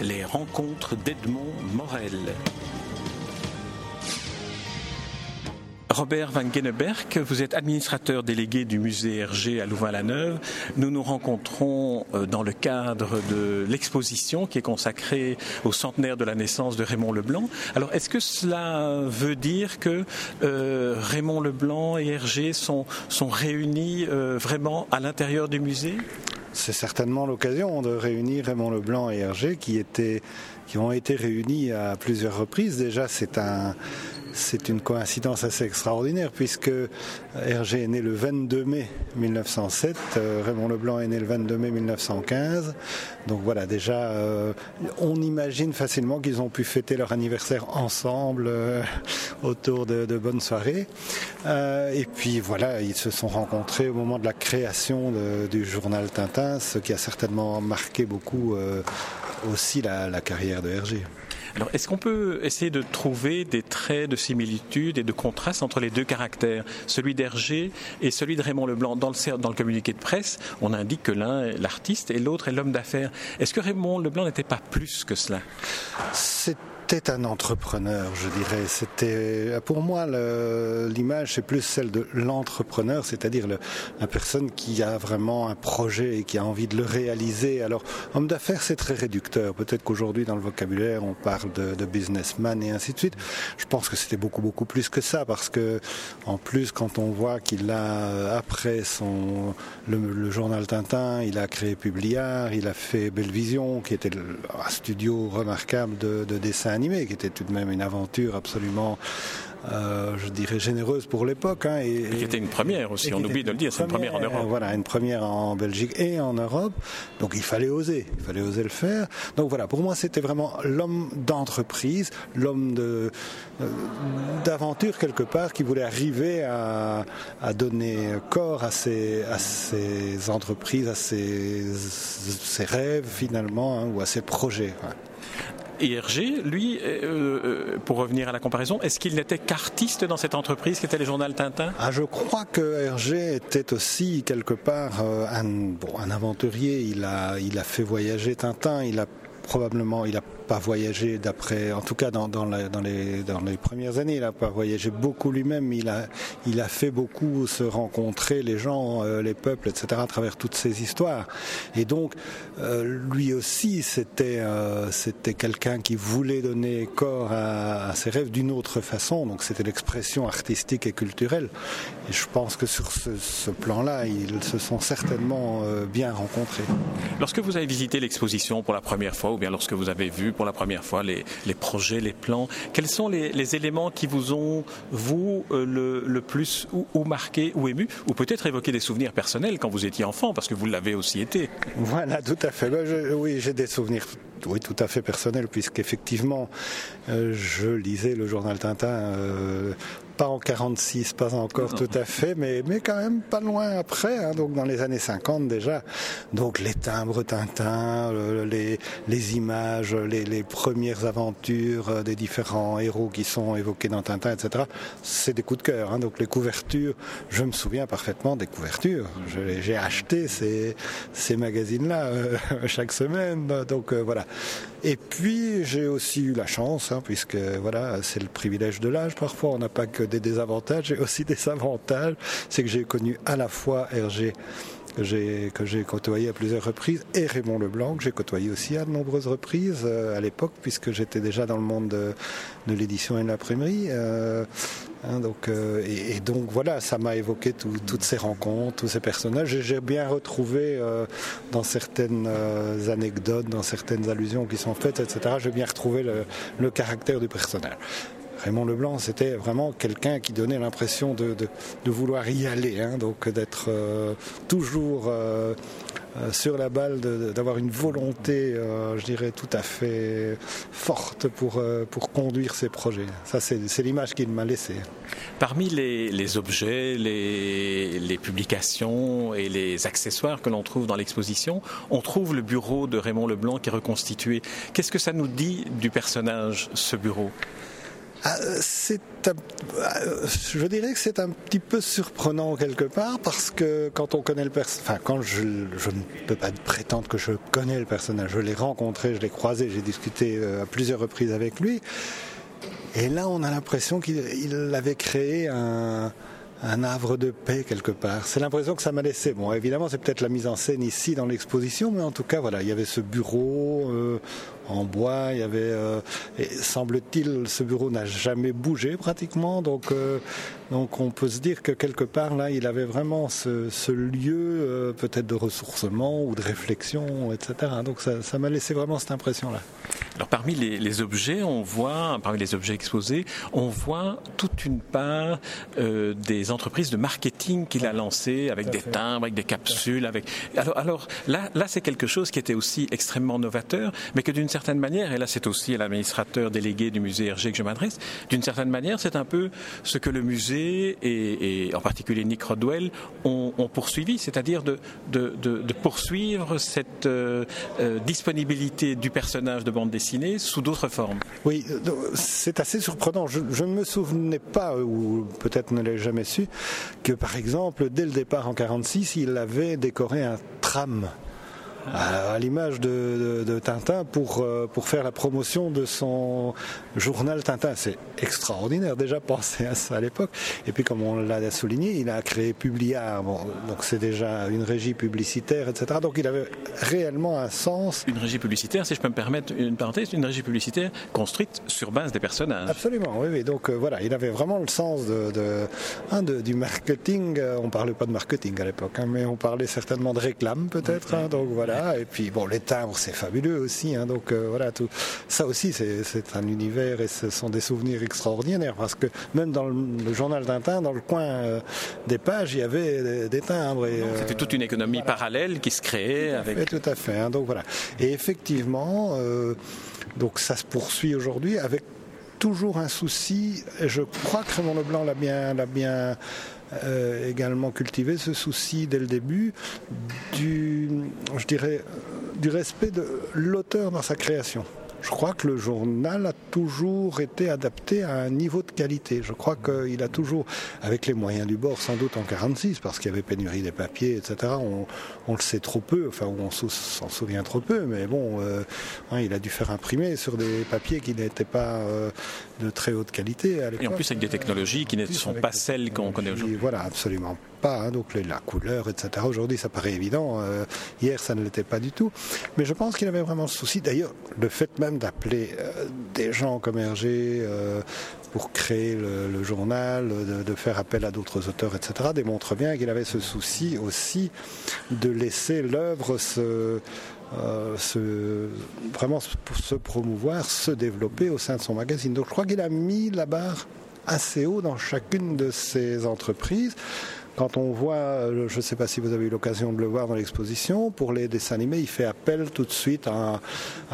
Les rencontres d'Edmond Morel. Robert Van Genneberg, vous êtes administrateur délégué du musée Hergé à Louvain-la-Neuve. Nous nous rencontrons euh, dans le cadre de l'exposition qui est consacrée au centenaire de la naissance de Raymond Leblanc. Alors, est-ce que cela veut dire que euh, Raymond Leblanc et Hergé sont, réunis euh, vraiment à l'intérieur du musée? C'est certainement l'occasion de réunir Raymond Leblanc et Hergé qui étaient qui ont été réunis à plusieurs reprises. Déjà, c'est un c'est une coïncidence assez extraordinaire puisque Hergé est né le 22 mai 1907, euh, Raymond Leblanc est né le 22 mai 1915. Donc voilà, déjà, euh, on imagine facilement qu'ils ont pu fêter leur anniversaire ensemble euh, autour de, bonnes soirées. et puis voilà, ils se sont rencontrés au moment de la création du journal Tintin, ce qui a certainement marqué beaucoup aussi la, la carrière de Hergé. Alors, est-ce qu'on peut essayer de trouver des traits de similitude et de contraste entre les deux caractères, celui d'Hergé et celui de Raymond Leblanc? Dans le, dans le communiqué de presse, on indique que l'un est l'artiste et l'autre est l'homme d'affaires. Est-ce que Raymond Leblanc n'était pas plus que cela? C'était un entrepreneur, je dirais. C'était, pour moi, l'image, c'est plus celle de l'entrepreneur, c'est-à-dire la personne qui a vraiment un projet et qui a envie de le réaliser. Alors, homme d'affaires, c'est très réducteur. Peut-être qu'aujourd'hui, dans le vocabulaire, on parle de, businessman et ainsi de suite. Je pense que c'était beaucoup, beaucoup plus que ça, parce que, en plus, quand on voit qu'il a, après son, le, journal Tintin, il a créé Publiard, il a fait Belle Vision, qui était un studio remarquable de, de dessin qui était tout de même une aventure absolument euh, je dirais généreuse pour l'époque. Hein, et, qui était une première aussi, on oublie de le dire, c'est une première en Europe. Voilà, une première en Belgique et en Europe. Donc il fallait oser, il fallait oser le faire. Donc voilà, pour moi c'était vraiment l'homme d'entreprise, l'homme de euh, d'aventure quelque part qui voulait arriver à, à donner corps à ses, à ses entreprises, à ses, ses rêves finalement, hein, ou à ses projets. Et Hergé, lui, euh, euh, pour revenir à la comparaison, est-ce qu'il n'était qu'artiste dans cette entreprise qui était le journal Tintin? Ah, Je crois que Hergé était aussi quelque part euh, un, bon, aventurier. Il a, il a fait voyager Tintin, il a probablement, il a pas voyagé d'après, en tout cas dans, les, premières années, il n'a pas voyagé beaucoup lui-même, il a, fait beaucoup se rencontrer les gens, euh, les peuples, etc. à travers toutes ces histoires. Et donc, euh, lui aussi, c'était euh, c'était quelqu'un qui voulait donner corps à, ses rêves d'une autre façon, donc c'était l'expression artistique et culturelle. Et je pense que sur ce plan-là, ils se sont certainement bien rencontrés. Lorsque vous avez visité l'exposition pour la première fois, ou bien lorsque vous avez vu pour la première fois les, projets, les plans, quels sont les, éléments qui vous ont, vous, euh, le, plus ou, marqué ou ému, ou peut-être évoqué des souvenirs personnels quand vous étiez enfant, parce que vous l'avez aussi été? Voilà, tout à fait. Ben, oui, j'ai des souvenirs oui, tout à fait personnels, puisqu'effectivement, euh, je lisais le journal Tintin euh, pas en 46, pas encore tout à fait, mais, mais quand même pas loin après, hein, donc dans les années 50 déjà. Donc les timbres Tintin, les, les images, les, les, premières aventures euh, des différents héros qui sont évoqués dans Tintin, etc. C'est des coups de cœur. Hein, donc les couvertures, je me souviens parfaitement des couvertures. J'ai acheté ces, ces magazines-là euh, chaque semaine. Donc euh, voilà. Et puis j'ai aussi eu la chance, hein, puisque voilà, c'est le privilège de l'âge. Parfois, on n'a pas que des désavantages, et aussi des avantages. C'est que j'ai connu à la fois Hergé que j'ai j'ai côtoyé à plusieurs reprises et Raymond Leblanc que j'ai côtoyé aussi à de nombreuses reprises euh, à l'époque puisque j'étais déjà dans le monde de, l'édition et de l'imprimerie euh, hein, donc euh, et, donc voilà ça m'a évoqué tout, toutes ces rencontres tous ces personnages j'ai bien retrouvé dans certaines anecdotes dans certaines allusions qui sont faites etc j'ai bien retrouvé le, le caractère du personnage Raymond Leblanc, c'était vraiment quelqu'un qui donnait l'impression de, vouloir y aller, hein, donc d'être euh, toujours euh, euh sur la balle, d'avoir une volonté, je dirais, tout à fait forte pour, conduire ses projets. Ça, c'est l'image qu'il m'a laissée. Parmi les, objets, les, publications et les accessoires que l'on trouve dans l'exposition, on trouve le bureau de Raymond Leblanc qui est reconstitué. Qu'est-ce que ça nous dit du personnage, ce bureau? Ah, c'est je dirais que c'est un petit peu surprenant quelque part parce que quand on connaît le personnage, enfin quand je, je, ne peux pas prétendre que je connais le personnage, je l'ai rencontré, je l'ai croisé, j'ai discuté à plusieurs reprises avec lui, et là on a l'impression qu'il avait créé un, un havre de paix quelque part. C'est l'impression que ça m'a laissé. Bon, évidemment, c'est peut-être la mise en scène ici dans l'exposition, mais en tout cas, voilà, il y avait ce bureau euh, en bois, il y avait, euh, et semble-t-il, ce bureau n'a jamais bougé pratiquement, donc euh, donc on peut se dire que quelque part là, il avait vraiment ce, lieu peut-être de ressourcement ou de réflexion, etc. Donc ça m'a laissé vraiment cette impression-là. Alors parmi les, les, objets, on voit, parmi les objets exposés, on voit toute une part euh, des entreprises de marketing qu'il a lancées avec des timbres, avec des capsules, avec. Alors, alors là, là c'est quelque chose qui était aussi extrêmement novateur, mais que d'une certaine manière, et là c'est aussi à l'administrateur délégué du musée Hergé que je m'adresse, d'une certaine manière, c'est un peu ce que le musée et, et en particulier Nick Rodwell ont, ont poursuivi, c'est-à-dire de, de, de, de, poursuivre cette euh, euh, disponibilité du personnage de bande dessinée sous d'autres formes. Oui, c'est assez surprenant. Je, ne me souvenais pas, ou peut-être ne l'ai jamais su, que par exemple, dès le départ en 46, il avait décoré un tram à, l'image de, Tintin pour, euh, pour faire la promotion de son journal Tintin. C'est extraordinaire déjà penser à ça à l'époque. Et puis comme on l'a souligné, il a créé Publiard, donc c'est déjà une régie publicitaire, etc. Donc il avait réellement un sens. Une régie publicitaire, si je peux me permettre une parenthèse, une régie publicitaire construite sur base des personnages. Absolument, oui, oui. Donc euh, voilà, il avait vraiment le sens de, hein, du marketing. Euh, on parlait pas de marketing à l'époque, hein, mais on parlait certainement de réclame peut-être. Hein. donc voilà. Et puis bon, les timbres, c'est fabuleux aussi. Hein, donc euh, voilà, tout ça aussi, c'est un univers et ce sont des souvenirs extraordinaires parce que même dans le, journal Tintin, dans le coin euh, des pages, il y avait des, timbres. Euh, c'était toute une économie parallèle qui se créait tout avec. Fait, tout à fait. Hein, donc voilà. Et effectivement, donc ça se poursuit aujourd'hui avec toujours un souci. Je crois que Raymond Leblanc l'a bien, l'a bien euh, également cultivé ce souci dès le début du, je dirais, du respect de l'auteur dans sa création. Je crois que le journal a toujours été adapté à un niveau de qualité. Je crois qu'il a toujours, avec les moyens du bord, sans doute en 46, parce qu'il y avait pénurie des papiers, etc. On, le sait trop peu, enfin on s'en souvient trop peu, mais bon, euh, hein, il a dû faire imprimer sur des papiers qui n'étaient pas euh, de très haute qualité. Et en plus avec des technologies qui ne sont pas celles qu'on connaît aujourd'hui. Voilà, absolument pas. Hein, donc la couleur, etc. Aujourd'hui, ça paraît évident. Euh, hier, ça ne l'était pas du tout. Mais je pense qu'il avait vraiment ce souci. D'ailleurs, le fait même d'appeler euh, des gens comme Hergé euh, pour créer le, journal, de, faire appel à d'autres auteurs, etc., démontre bien qu'il avait ce souci aussi de laisser l'œuvre se, vraiment se promouvoir, se développer au sein de son magazine. Donc je crois qu'il a mis la barre assez haut dans chacune de ses entreprises. Quand on voit, euh, je ne sais pas si vous avez eu l'occasion de le voir dans l'exposition, pour les dessins animés, il fait appel tout de suite à,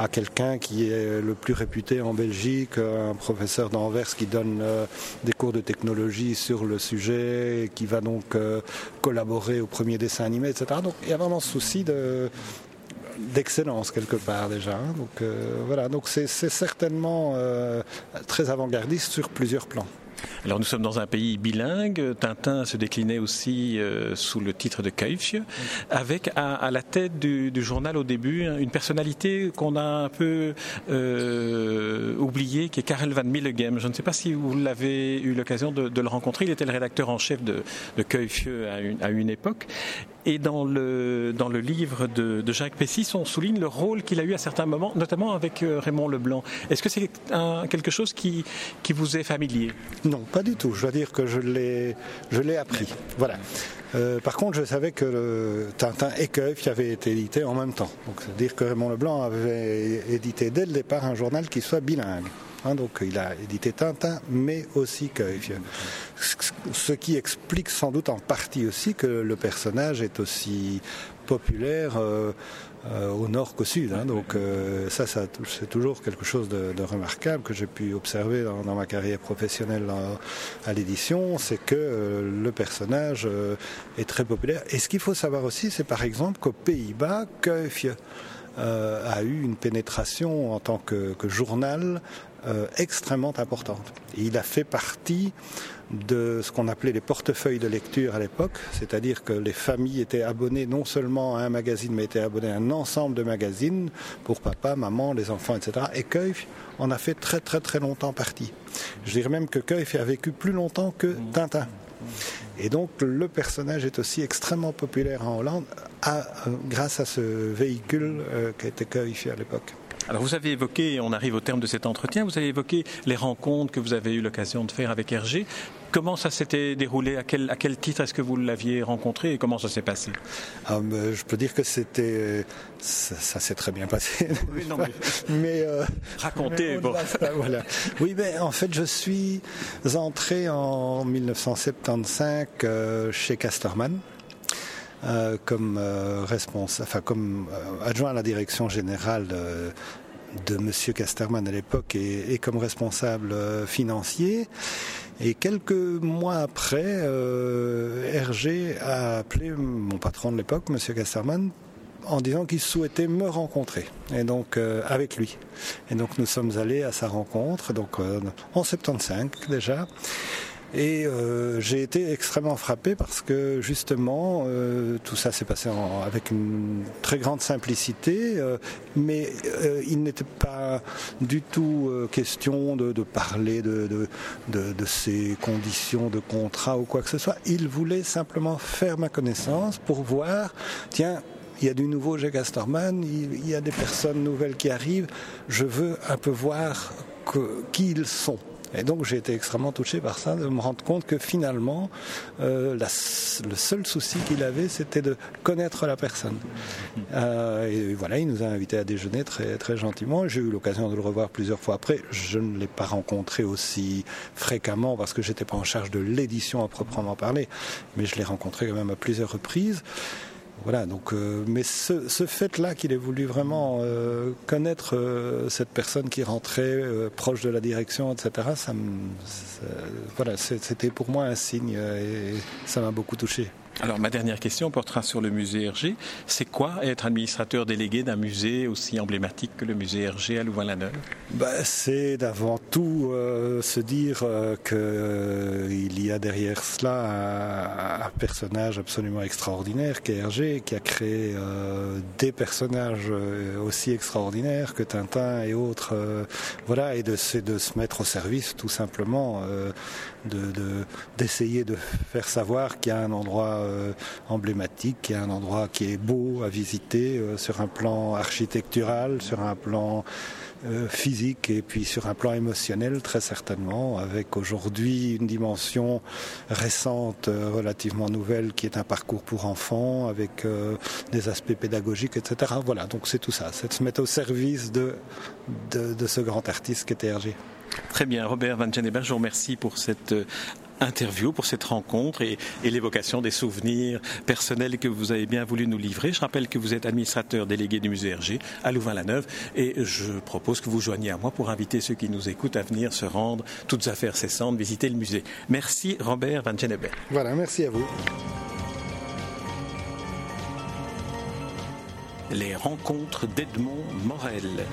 quelqu'un qui est le plus réputé en Belgique, un professeur d'Anvers qui donne euh, des cours de technologie sur le sujet, et qui va donc euh, collaborer au premier dessin animé, etc. Donc il y a vraiment ce souci de, d'excellence quelque part déjà. Hein. Donc voilà, donc c'est certainement très avant-gardiste sur plusieurs plans. Alors nous sommes dans un pays bilingue. Tintin se déclinait aussi euh, sous le titre de Keufje, avec à, la tête du, journal au début une personnalité qu'on a un peu euh, oubliée, qui est Karel van Millegem. Je ne sais pas si vous l'avez eu l'occasion de, le rencontrer. Il était le rédacteur en chef de, de à une, à une époque. Et dans le, dans le livre de, Jacques Pessis, on souligne le rôle qu'il a eu à certains moments, notamment avec euh, Raymond Leblanc. Est-ce que c'est quelque chose qui, qui vous est familier? Non, pas du tout. Je dois dire que je l'ai, je l'ai appris. Voilà. Euh, par contre, je savais que Tintin et qui avaient été édités en même temps. Donc, c'est-à-dire que Raymond Leblanc avait édité dès le départ un journal qui soit bilingue. Hein, donc il a édité Tintin, mais aussi Keuf. Ce qui explique sans doute en partie aussi que le personnage est aussi populaire euh, euh, au nord qu'au sud. Hein. donc euh, ça, c'est toujours quelque chose de, remarquable que j'ai pu observer dans, ma carrière professionnelle à l'édition, c'est que le personnage est très populaire. Et ce qu'il faut savoir aussi, c'est par exemple qu'aux Pays-Bas, Keuf a eu une pénétration en tant que, journal extrêmement importante. il a fait partie de ce qu'on appelait les portefeuilles de lecture à l'époque, c'est-à-dire que les familles étaient abonnées non seulement à un magazine, mais étaient abonnées à un ensemble de magazines pour papa, maman, les enfants, etc. Et Keuff en a fait très très très longtemps partie. Je dirais même que Keuff a vécu plus longtemps que Tintin. Et donc le personnage est aussi extrêmement populaire en Hollande à, euh, grâce à ce véhicule euh, qui était Keuff à l'époque. Alors vous avez évoqué, on arrive au terme de cet entretien, vous avez évoqué les rencontres que vous avez eu l'occasion de faire avec Hergé. Comment ça s'était déroulé? À quel, à quel titre est-ce que vous l'aviez rencontré et comment ça s'est passé? Ah, Je peux dire que c'était ça, s'est très bien passé. Oui, non, mais, euh, racontez. voilà. Oui, ben en fait, je suis entré en 1975 euh, chez Casterman. Euh, comme euh, responsable, enfin comme euh, adjoint à la direction générale de Monsieur Casterman à l'époque et, et, comme responsable financier. Et quelques mois après, euh, Hergé a appelé mon patron de l'époque, Monsieur Casterman, en disant qu'il souhaitait me rencontrer, et donc avec lui. Et donc nous sommes allés à sa rencontre, donc en 75 déjà. Et euh, j'ai été extrêmement frappé parce que justement, euh, tout ça s'est passé avec une très grande simplicité, euh, mais il n'était pas du tout question de, parler de, de, conditions de contrat ou quoi que ce soit. Il voulait simplement faire ma connaissance pour voir, tiens, il y a du nouveau chez Gastorman, il, y a des personnes nouvelles qui arrivent, je veux un peu voir qui ils sont. Et donc j'ai été extrêmement touché par ça, de me rendre compte que finalement, euh, le seul souci qu'il avait, c'était de connaître la personne. Euh, et voilà, il nous a invités à déjeuner très, très gentiment. J'ai eu l'occasion de le revoir plusieurs fois après. Je ne l'ai pas rencontré aussi fréquemment parce que j'étais pas en charge de l'édition à proprement parler, mais je l'ai rencontré quand même à plusieurs reprises. Voilà, donc, euh, mais ce, fait-là qu'il ait voulu vraiment euh, connaître euh, cette personne qui rentrait proche de la direction, etc., ça, ça voilà, c'était pour moi un signe et ça m'a beaucoup touché. Alors ma dernière question portera sur le musée Hergé. C'est quoi être administrateur délégué d'un musée aussi emblématique que le musée Hergé à Louvain-la-Neuve? Bah, C'est d'avant tout euh, se dire euh, qu'il euh, y a derrière cela un, personnage absolument extraordinaire qui est Hergé, qui a créé des personnages aussi extraordinaires que Tintin et autres. voilà, et de, de se mettre au service tout simplement d'essayer de, faire savoir qu'il y a un endroit euh, emblématique, qu'il y a un endroit qui est beau à visiter euh, sur un plan architectural, sur un plan euh, physique et puis sur un plan émotionnel très certainement, avec aujourd'hui une dimension récente, relativement nouvelle, qui est un parcours pour enfants, avec des aspects pédagogiques, etc. Voilà, donc c'est tout ça, c'est de se mettre au service de, de, de ce grand artiste qui était Hergé. Très bien, Robert Van Genneberg, je vous remercie pour cette euh, interview, pour cette rencontre et, l'évocation des souvenirs personnels que vous avez bien voulu nous livrer. Je rappelle que vous êtes administrateur délégué du musée Hergé à Louvain-la-Neuve et je propose que vous joigniez à moi pour inviter ceux qui nous écoutent à venir se rendre, toutes affaires cessantes, visiter le musée. Merci Robert Van Genneberg. Voilà, merci à vous. Les rencontres d'Edmond Morel.